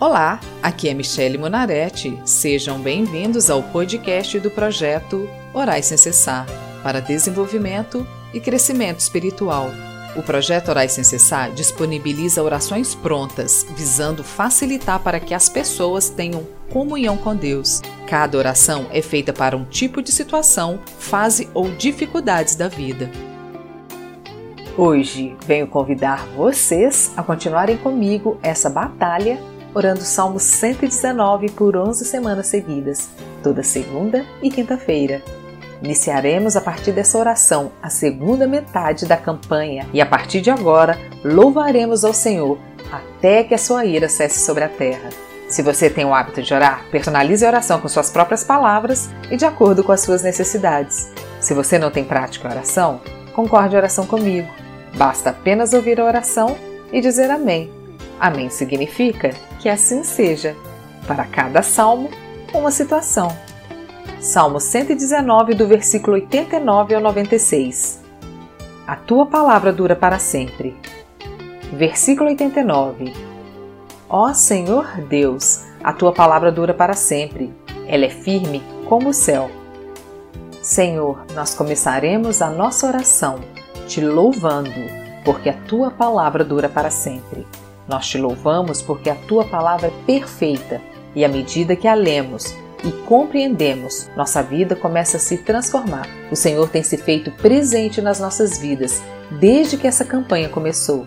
Olá, aqui é Michele Monaretti. Sejam bem-vindos ao podcast do projeto Orais Sem Cessar para desenvolvimento e crescimento espiritual. O projeto Orais Sem Cessar disponibiliza orações prontas, visando facilitar para que as pessoas tenham comunhão com Deus. Cada oração é feita para um tipo de situação, fase ou dificuldades da vida. Hoje venho convidar vocês a continuarem comigo essa batalha orando Salmo 119 por 11 semanas seguidas, toda segunda e quinta-feira. Iniciaremos a partir dessa oração a segunda metade da campanha e a partir de agora louvaremos ao Senhor até que a sua ira cesse sobre a terra. Se você tem o hábito de orar, personalize a oração com suas próprias palavras e de acordo com as suas necessidades. Se você não tem prática em oração, concorde a oração comigo. Basta apenas ouvir a oração e dizer amém. Amém significa que assim seja. Para cada salmo, uma situação. Salmo 119, do versículo 89 ao 96. A tua palavra dura para sempre. Versículo 89. Ó Senhor Deus, a tua palavra dura para sempre. Ela é firme como o céu. Senhor, nós começaremos a nossa oração te louvando, porque a tua palavra dura para sempre. Nós te louvamos porque a tua palavra é perfeita e à medida que a lemos e compreendemos, nossa vida começa a se transformar. O Senhor tem se feito presente nas nossas vidas desde que essa campanha começou.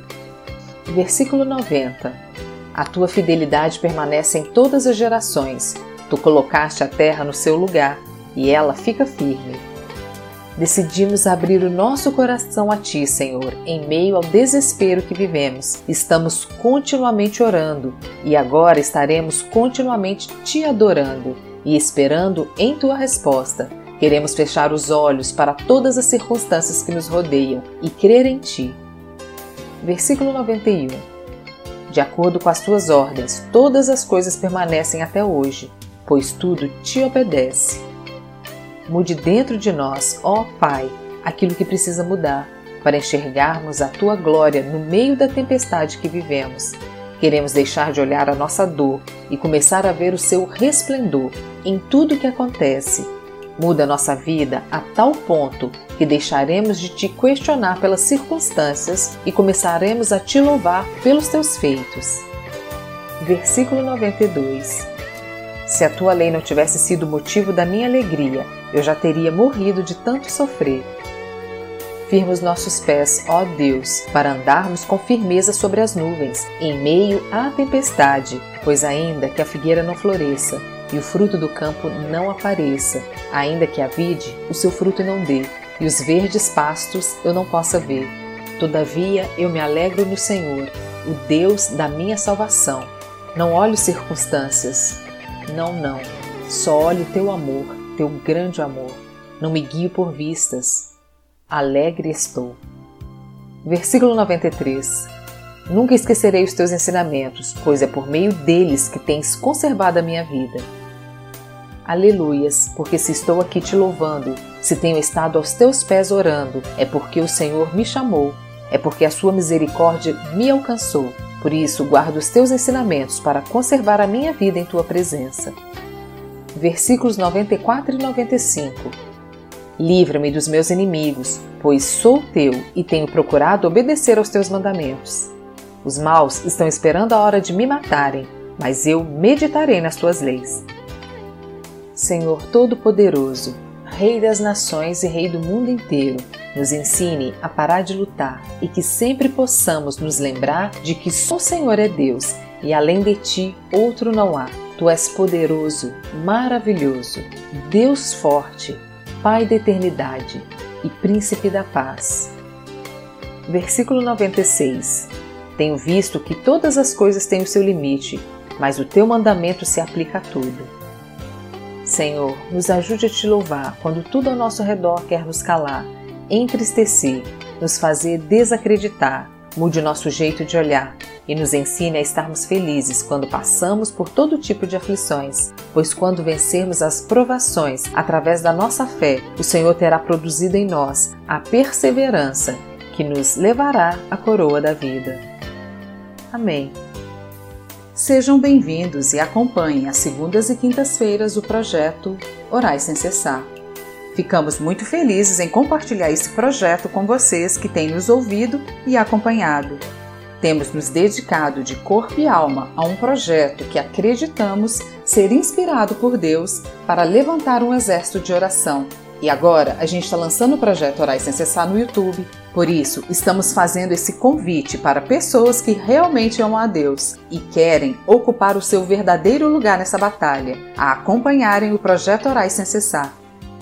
Versículo 90. A tua fidelidade permanece em todas as gerações. Tu colocaste a terra no seu lugar e ela fica firme decidimos abrir o nosso coração a Ti, Senhor, em meio ao desespero que vivemos. Estamos continuamente orando e agora estaremos continuamente Te adorando e esperando em Tua resposta. Queremos fechar os olhos para todas as circunstâncias que nos rodeiam e crer em Ti. Versículo 91 De acordo com as Tuas ordens, todas as coisas permanecem até hoje, pois tudo te obedece. Mude dentro de nós, ó Pai, aquilo que precisa mudar, para enxergarmos a tua glória no meio da tempestade que vivemos. Queremos deixar de olhar a nossa dor e começar a ver o seu resplendor em tudo que acontece. Muda nossa vida a tal ponto que deixaremos de te questionar pelas circunstâncias e começaremos a te louvar pelos teus feitos. Versículo 92 Se a tua lei não tivesse sido motivo da minha alegria, eu já teria morrido de tanto sofrer. Firma os nossos pés, ó Deus, para andarmos com firmeza sobre as nuvens, em meio à tempestade, pois ainda que a figueira não floresça e o fruto do campo não apareça, ainda que a vide o seu fruto não dê, e os verdes pastos eu não possa ver. Todavia eu me alegro no Senhor, o Deus da minha salvação. Não olho circunstâncias. Não, não. Só olho teu amor teu grande amor. Não me guio por vistas. Alegre estou. Versículo 93. Nunca esquecerei os teus ensinamentos, pois é por meio deles que tens conservado a minha vida. Aleluias, porque se estou aqui te louvando, se tenho estado aos teus pés orando, é porque o Senhor me chamou, é porque a sua misericórdia me alcançou. Por isso, guardo os teus ensinamentos para conservar a minha vida em tua presença versículos 94 e 95. Livra-me dos meus inimigos, pois sou teu e tenho procurado obedecer aos teus mandamentos. Os maus estão esperando a hora de me matarem, mas eu meditarei nas tuas leis. Senhor Todo-Poderoso, Rei das nações e Rei do mundo inteiro, nos ensine a parar de lutar e que sempre possamos nos lembrar de que só o Senhor é Deus e além de ti outro não há. Tu és poderoso, maravilhoso, Deus forte, Pai da eternidade e Príncipe da paz. Versículo 96. Tenho visto que todas as coisas têm o seu limite, mas o teu mandamento se aplica a tudo. Senhor, nos ajude a te louvar quando tudo ao nosso redor quer nos calar, entristecer, nos fazer desacreditar, mude nosso jeito de olhar e nos ensine a estarmos felizes quando passamos por todo tipo de aflições, pois quando vencermos as provações através da nossa fé, o Senhor terá produzido em nós a perseverança que nos levará à coroa da vida. Amém. Sejam bem-vindos e acompanhem às segundas e quintas-feiras o projeto Orais Sem Cessar. Ficamos muito felizes em compartilhar esse projeto com vocês que têm nos ouvido e acompanhado. Temos nos dedicado de corpo e alma a um projeto que acreditamos ser inspirado por Deus para levantar um exército de oração. E agora a gente está lançando o projeto Orais Sem Cessar no YouTube. Por isso, estamos fazendo esse convite para pessoas que realmente amam a Deus e querem ocupar o seu verdadeiro lugar nessa batalha, a acompanharem o projeto Orais Sem Cessar.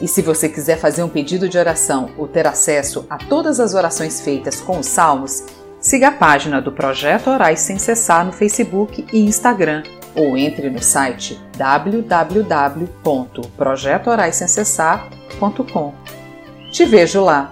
E se você quiser fazer um pedido de oração ou ter acesso a todas as orações feitas com os salmos, Siga a página do Projeto Orais Sem Cessar no Facebook e Instagram ou entre no site www.projetoraissemcessar.com. Te vejo lá!